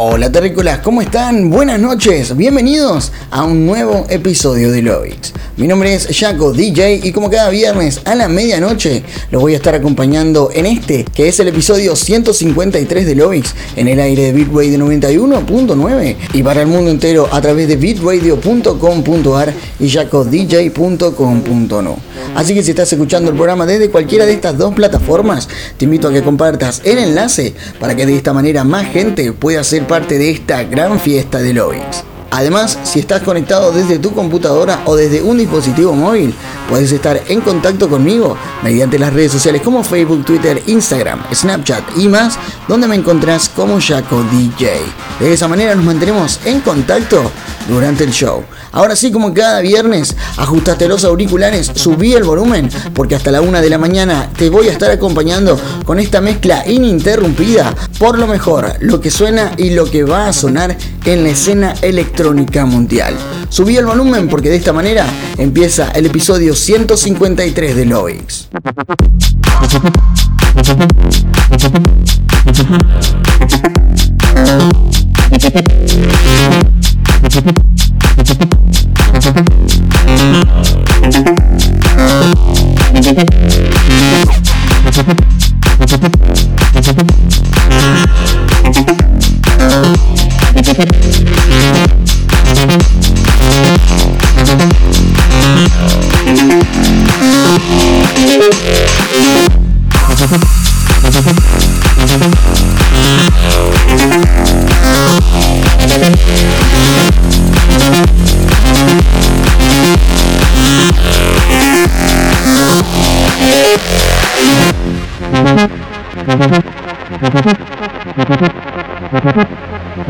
Hola terrícolas, ¿cómo están? Buenas noches, bienvenidos a un nuevo episodio de Lovix. Mi nombre es Jaco DJ y como cada viernes a la medianoche los voy a estar acompañando en este, que es el episodio 153 de Lovix, en el aire de Bitradio 91.9 y para el mundo entero a través de bitradio.com.ar y jacodj.com.no. Así que si estás escuchando el programa desde cualquiera de estas dos plataformas, te invito a que compartas el enlace para que de esta manera más gente pueda ser parte de esta gran fiesta de Lovix. Además, si estás conectado desde tu computadora o desde un dispositivo móvil, puedes estar en contacto conmigo mediante las redes sociales como Facebook, Twitter, Instagram, Snapchat y más, donde me encontrás como Jaco DJ. De esa manera nos mantenemos en contacto durante el show. Ahora sí, como cada viernes, ajustaste los auriculares, subí el volumen, porque hasta la una de la mañana te voy a estar acompañando con esta mezcla ininterrumpida por lo mejor, lo que suena y lo que va a sonar en la escena electrónica electrónica mundial. Subí el volumen porque de esta manera empieza el episodio 153 de Loix.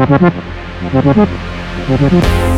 Gracias. We'll be.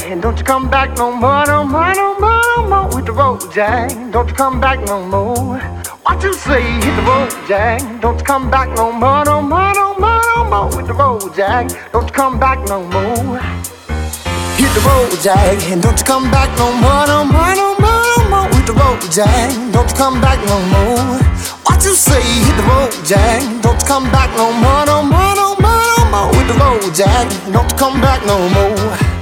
and don't you come back no more, no more, no more, no more. Hit the road, Jack, don't you come back no more. What you say? Hit the road, Jack, don't you come back no more, no more, no more, no more. Hit the road, Jack, don't you come back no more. Hit the road, and don't you come back no more, no more, no more, no more. Hit the road, Jack, don't you come back no more. What you say? Hit the road, Jack, don't you come back no more, no more, no more, no more. Hit the road, Jack, don't you come back no more.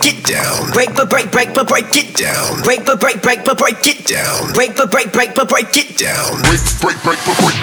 break it down. Break but break break but break it down. Break but break break but break it down. Break but break break but break it down. Break break break but break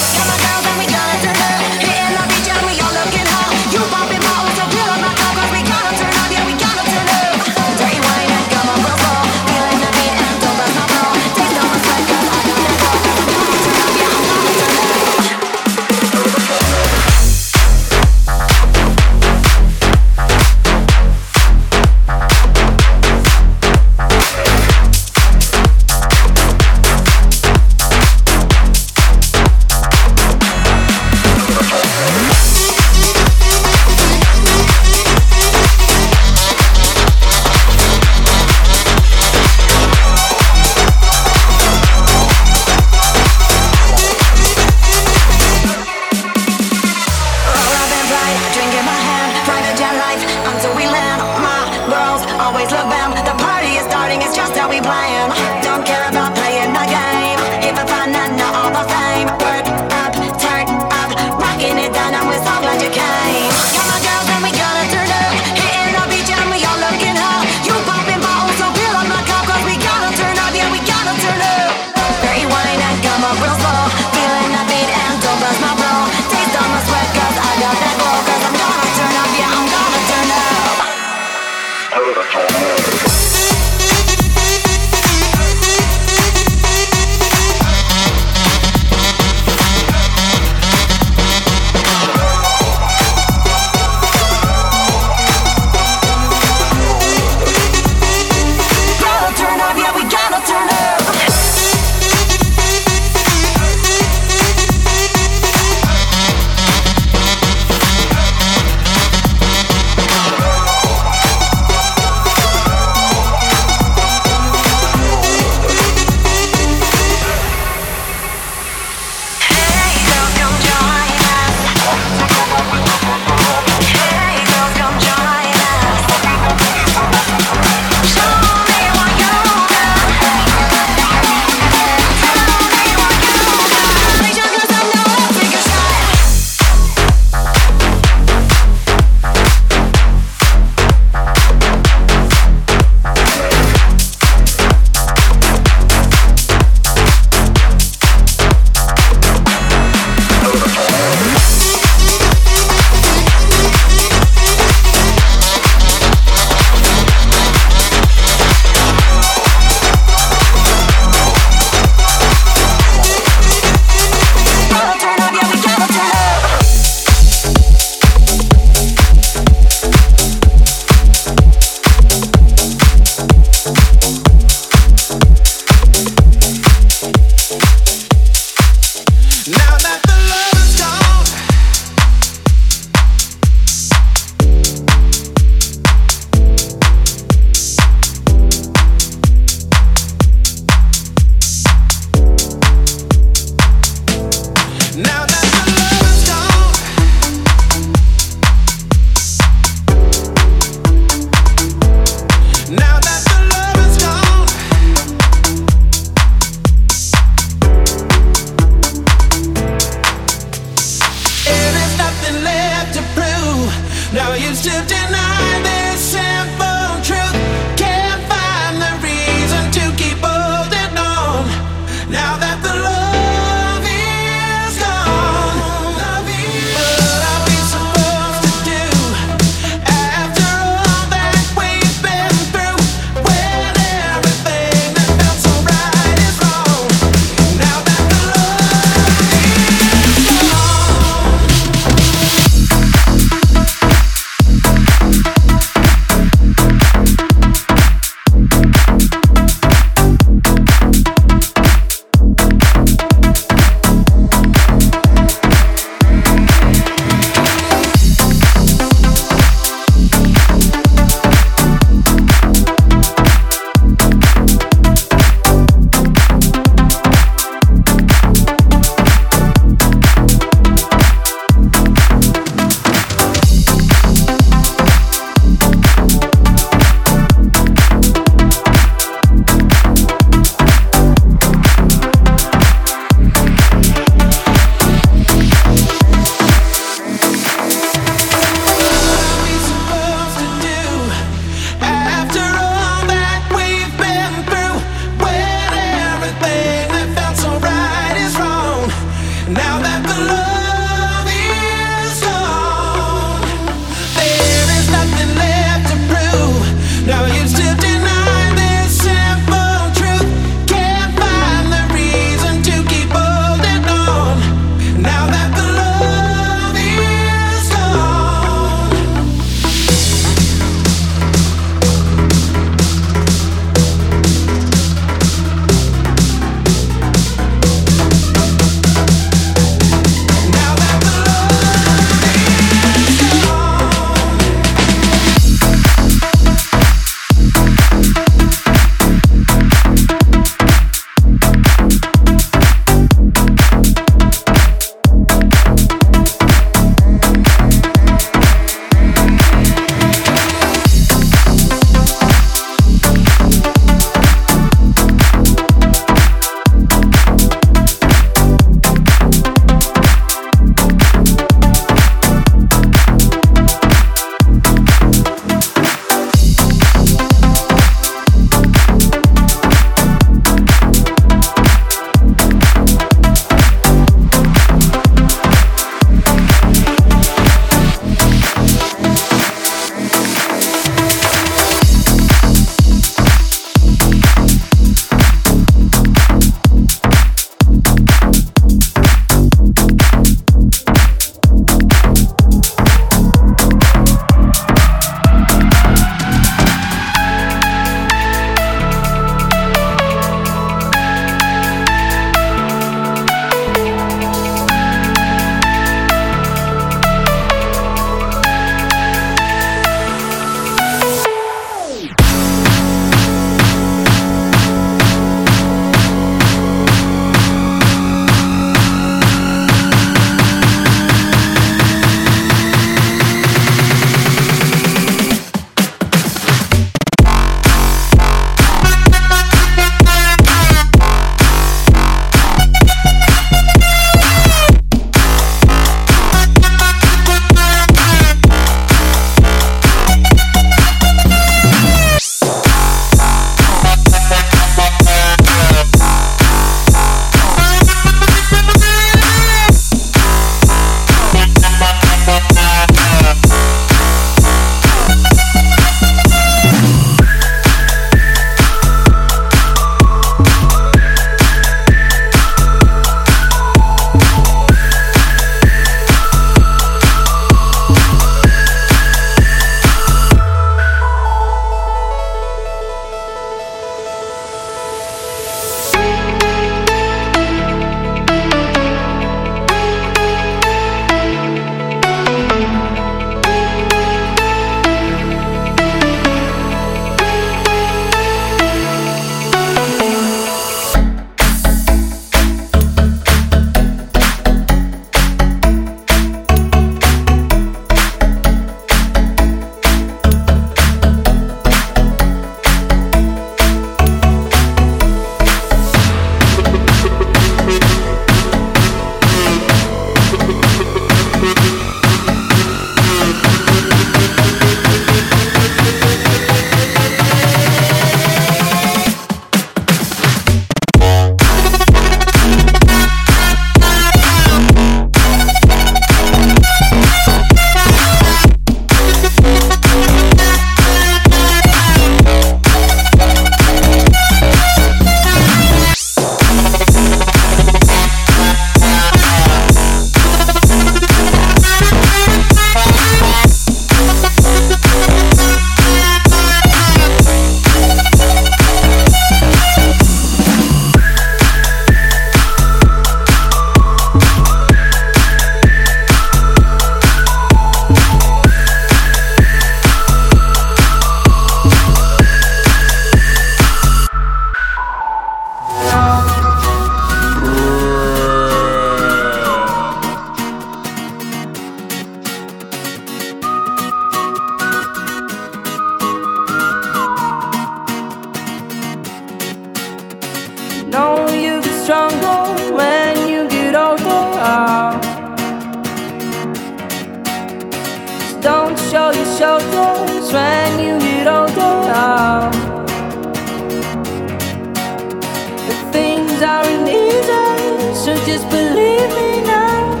just believe me now.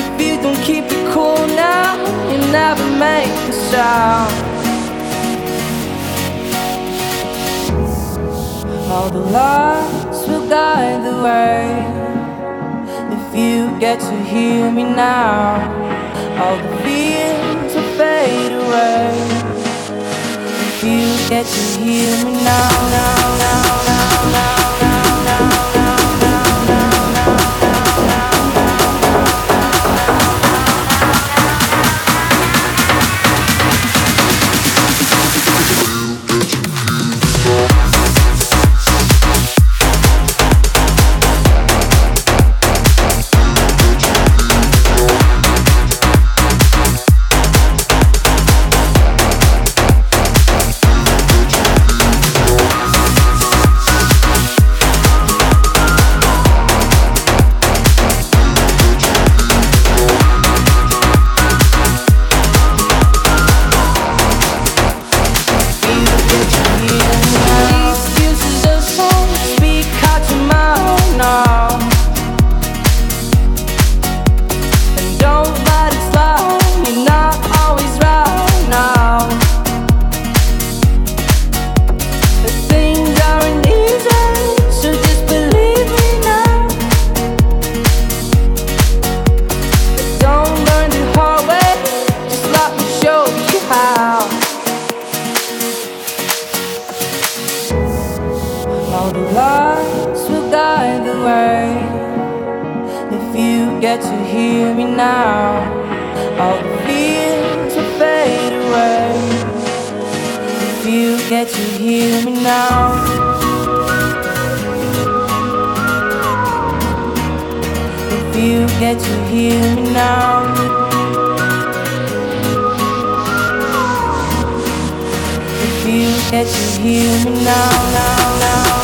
If you don't keep it cool now, you'll never make a sound. All the lights will guide the way. If you get to hear me now, all the fears will fade away. If you get to hear me now, now, now, now, now. you get to hear me now? If you get to hear me now. If you get to hear me now, now, now.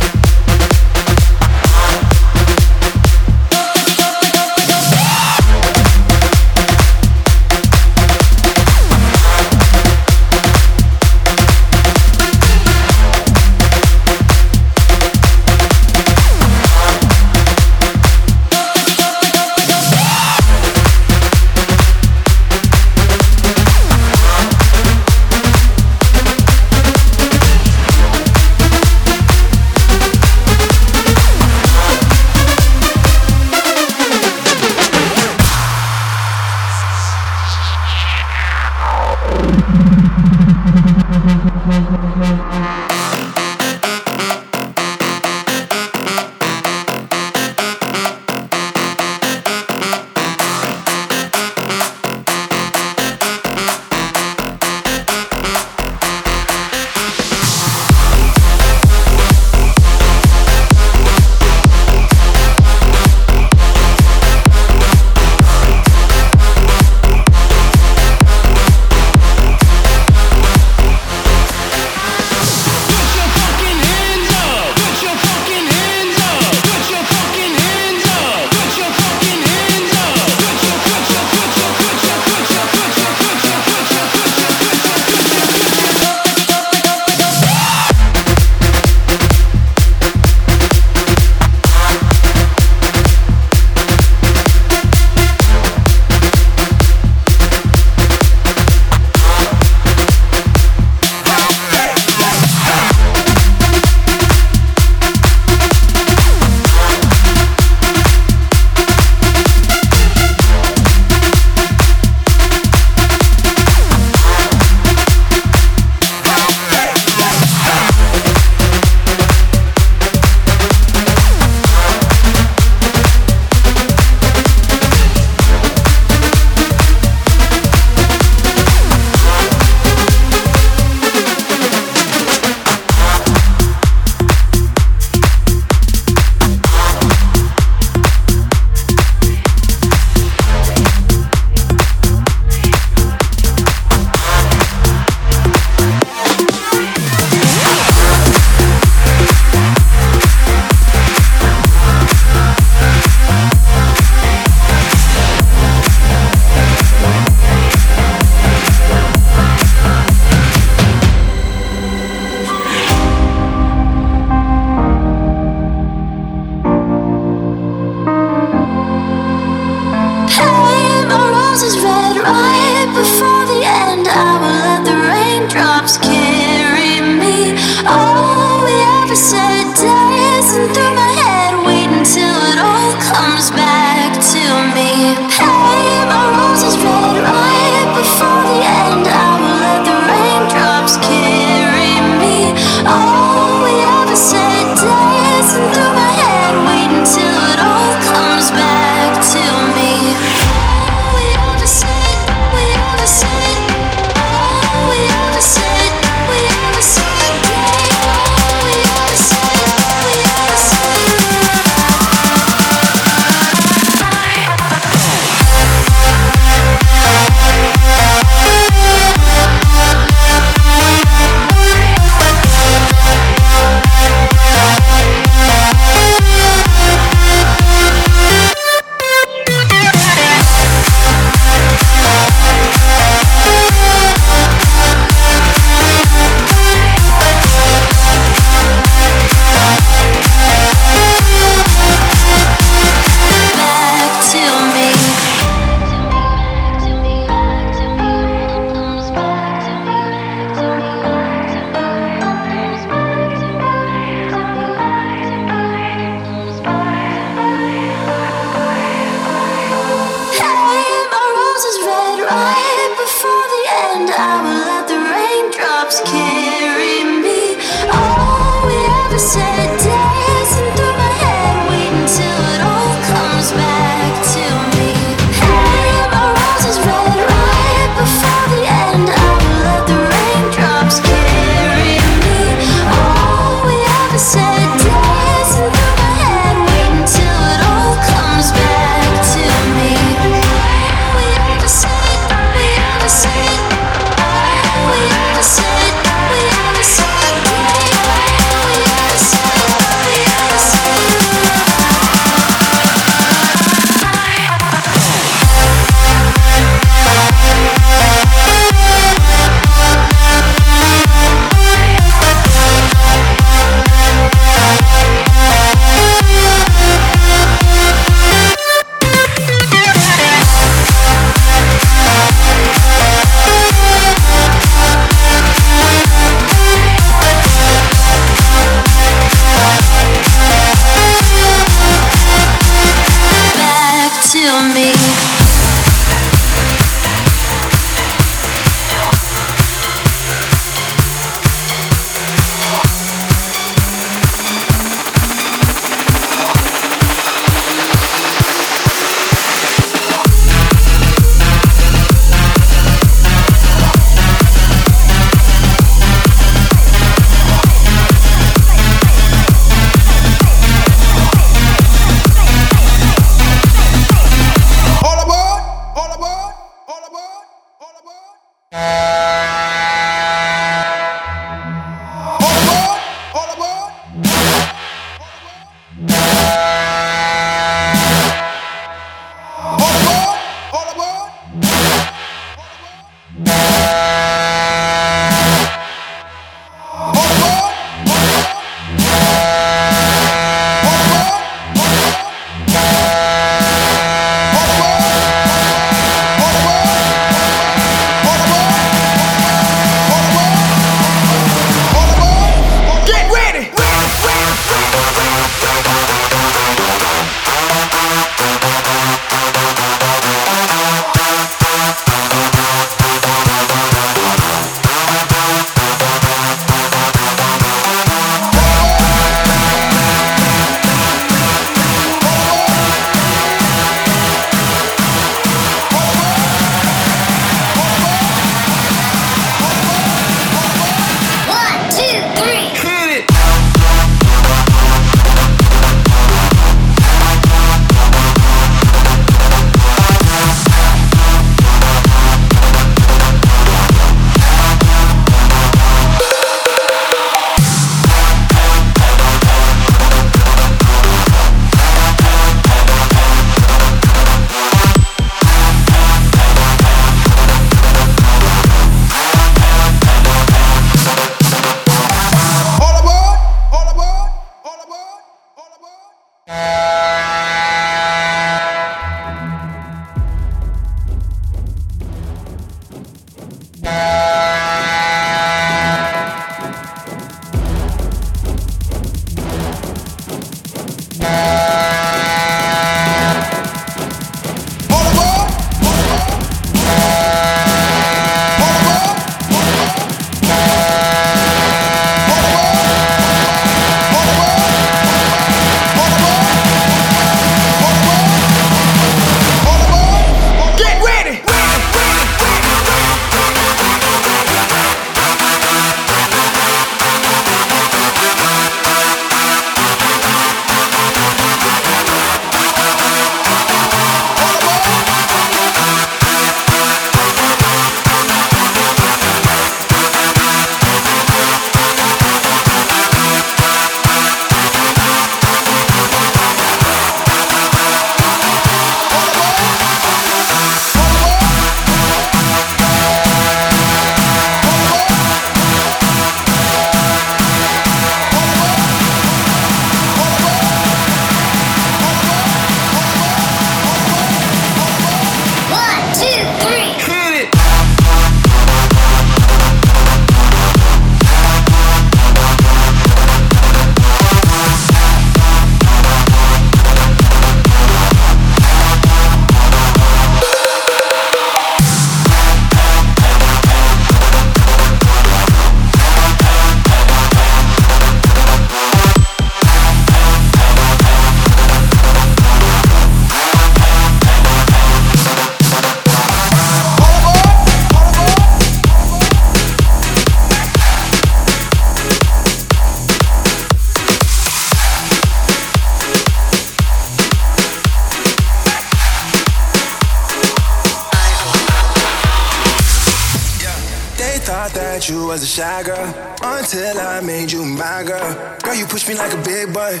I made you my girl. Girl, you push me like a big boy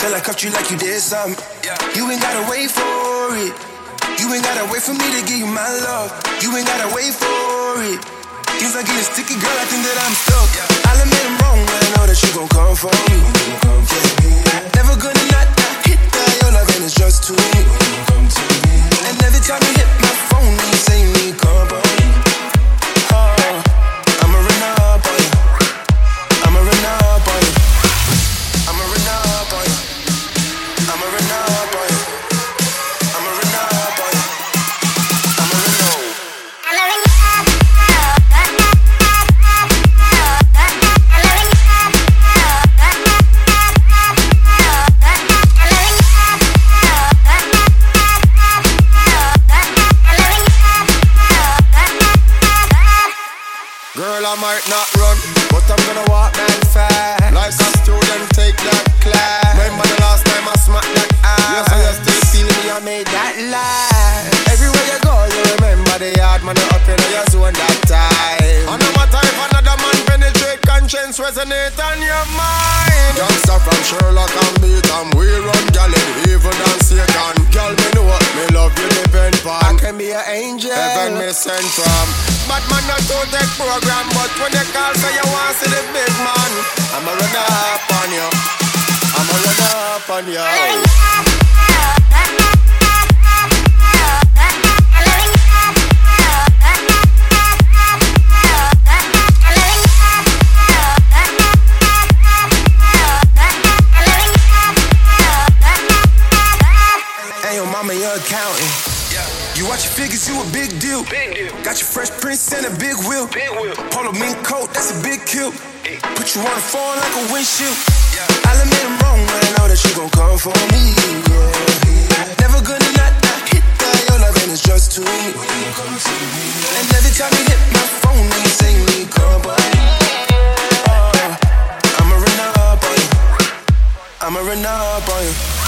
till I cuffed you like you did something. You ain't gotta wait for it. You ain't gotta wait for me to give you my love. You ain't gotta wait for it. Things are getting sticky, girl. I think that I'm stuck. I'll admit I'm wrong, but I know that you gon' come for me. Never gonna not hit that. Your loving is just too me. And every time you hit my phone, you say you need company. Resonate on your mind. Youngster from Sherlock and beat and we run gal in evil and Satan. Girl, me know what me love you depend on. I can be an angel. Heaven me sent from. But man not to take program, but when you call say you want to see the big man, I'ma run up on you. I'ma run up on you. Figures, you a big deal. Big deal. Got your fresh prince and a big wheel. Big wheel. Polo mink coat, that's a big kill. Hey. Put you on the phone like a windshield. Yeah. I'll admit I'm wrong, but I know that you gon' come for me. Yeah. Never gonna not, not hit that. Your loving is just too me. And every time you hit my phone, you say you need company. Uh, I'ma run up on you. I'ma run up on you.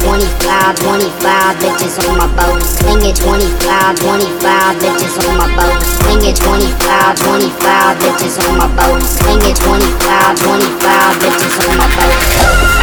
25, 25 bitches on my boat. Sling it 25, 25 bitches on my boat. Sling it 25, 25 bitches on my boat. Sling it 25, 25 bitches on my boat.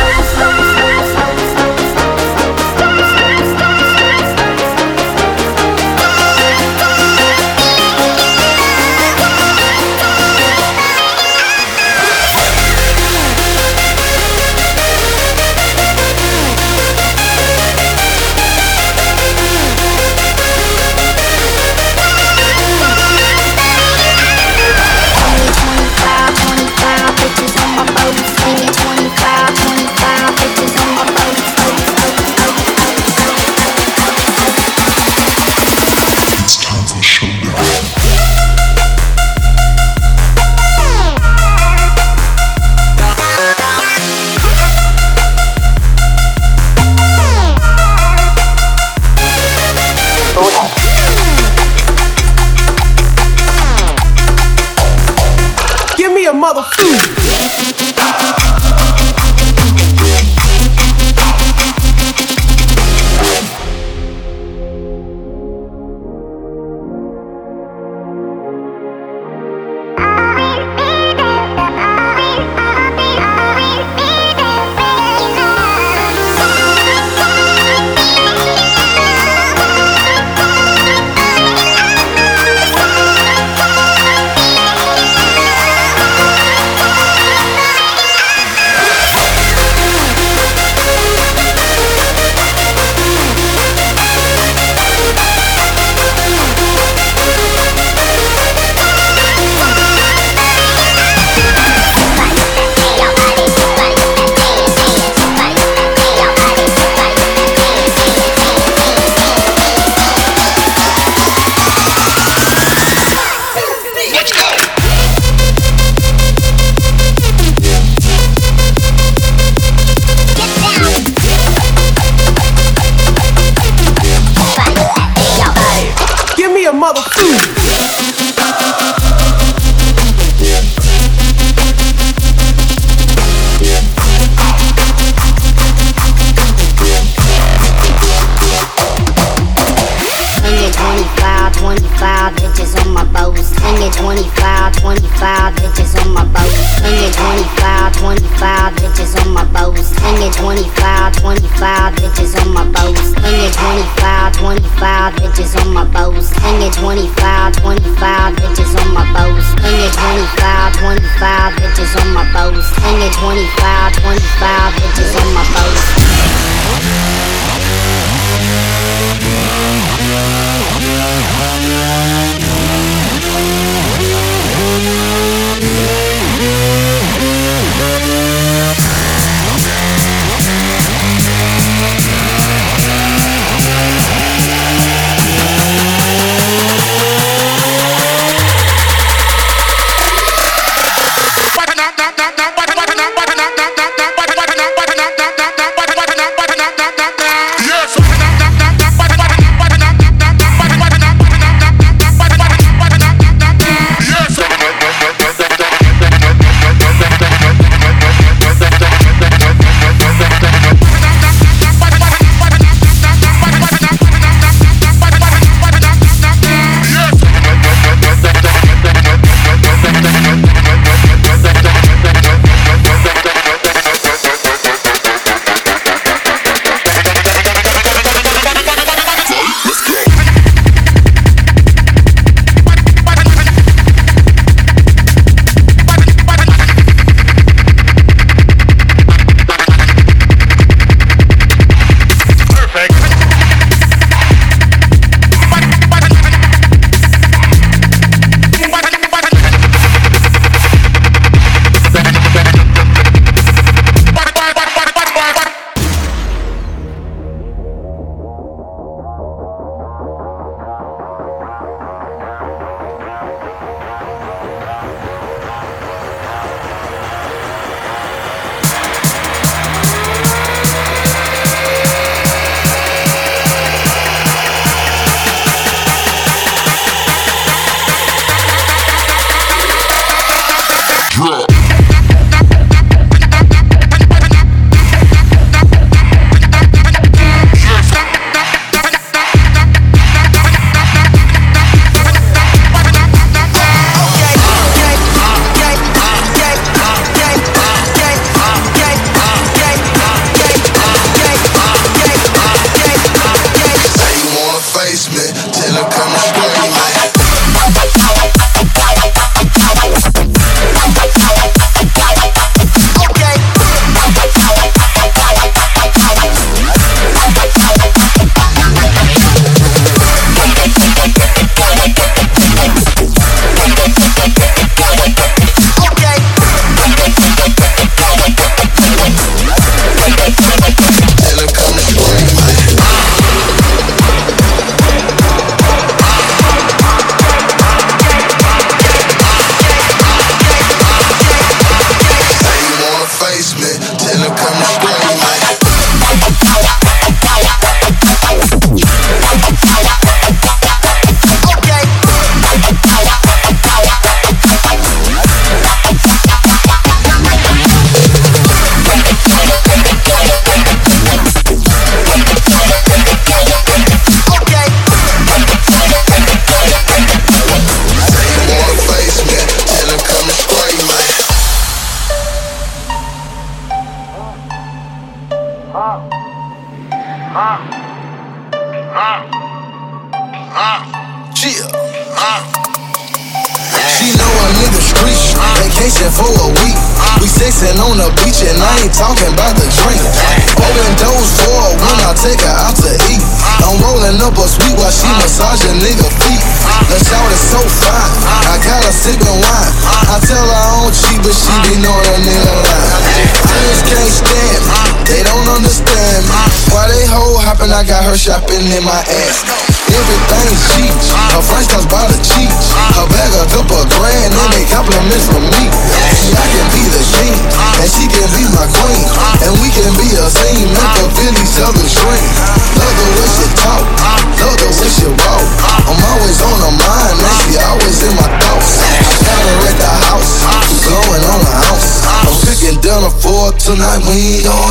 Shopping in my ass. Everything cheap, her French comes by the cheap. Her bag a couple grand, and they compliments from me. See, I can be the king, and she can be my queen. And we can be a team and fulfill each other's dream. Love the way she talk, love the way she walk. I'm always on her mind, man, she always in my thoughts. I got her at the house, blowing on the house. I'm cooking dinner for tonight, we ain't going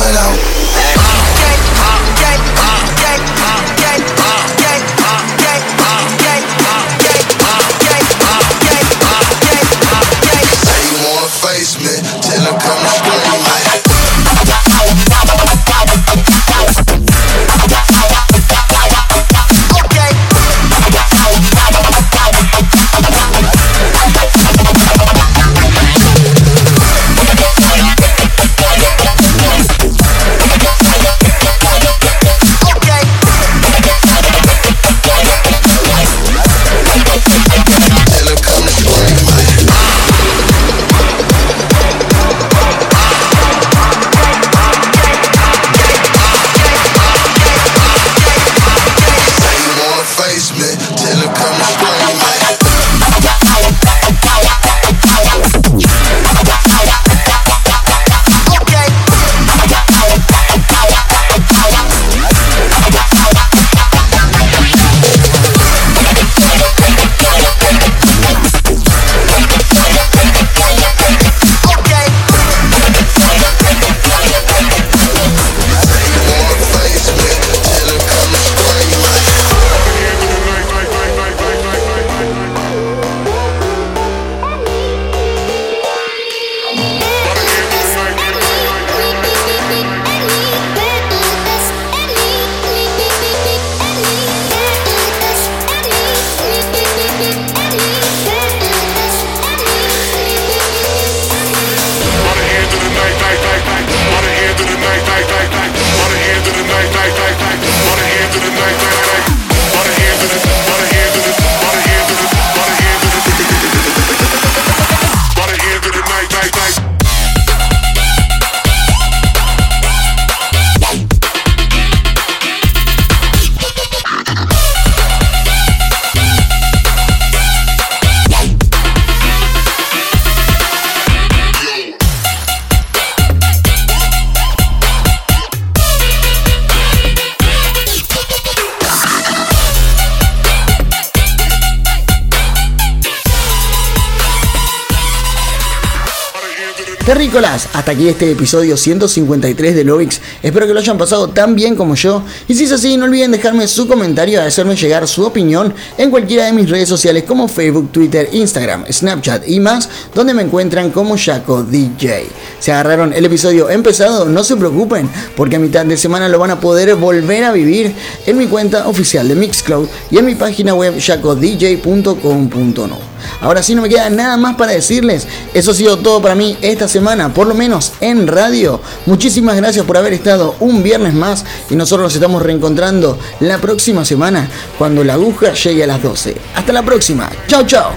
Terrícolas, hasta aquí este episodio 153 de Lovix. Espero que lo hayan pasado tan bien como yo. Y si es así, no olviden dejarme su comentario y hacerme llegar su opinión en cualquiera de mis redes sociales como Facebook, Twitter, Instagram, Snapchat y más, donde me encuentran como Jaco DJ. Se agarraron el episodio empezado, no se preocupen, porque a mitad de semana lo van a poder volver a vivir en mi cuenta oficial de Mixcloud y en mi página web jacodj.com.no. Ahora sí no me queda nada más para decirles. Eso ha sido todo para mí esta semana, por lo menos en radio. Muchísimas gracias por haber estado un viernes más y nosotros nos estamos reencontrando la próxima semana cuando la aguja llegue a las 12. Hasta la próxima. Chao, chao.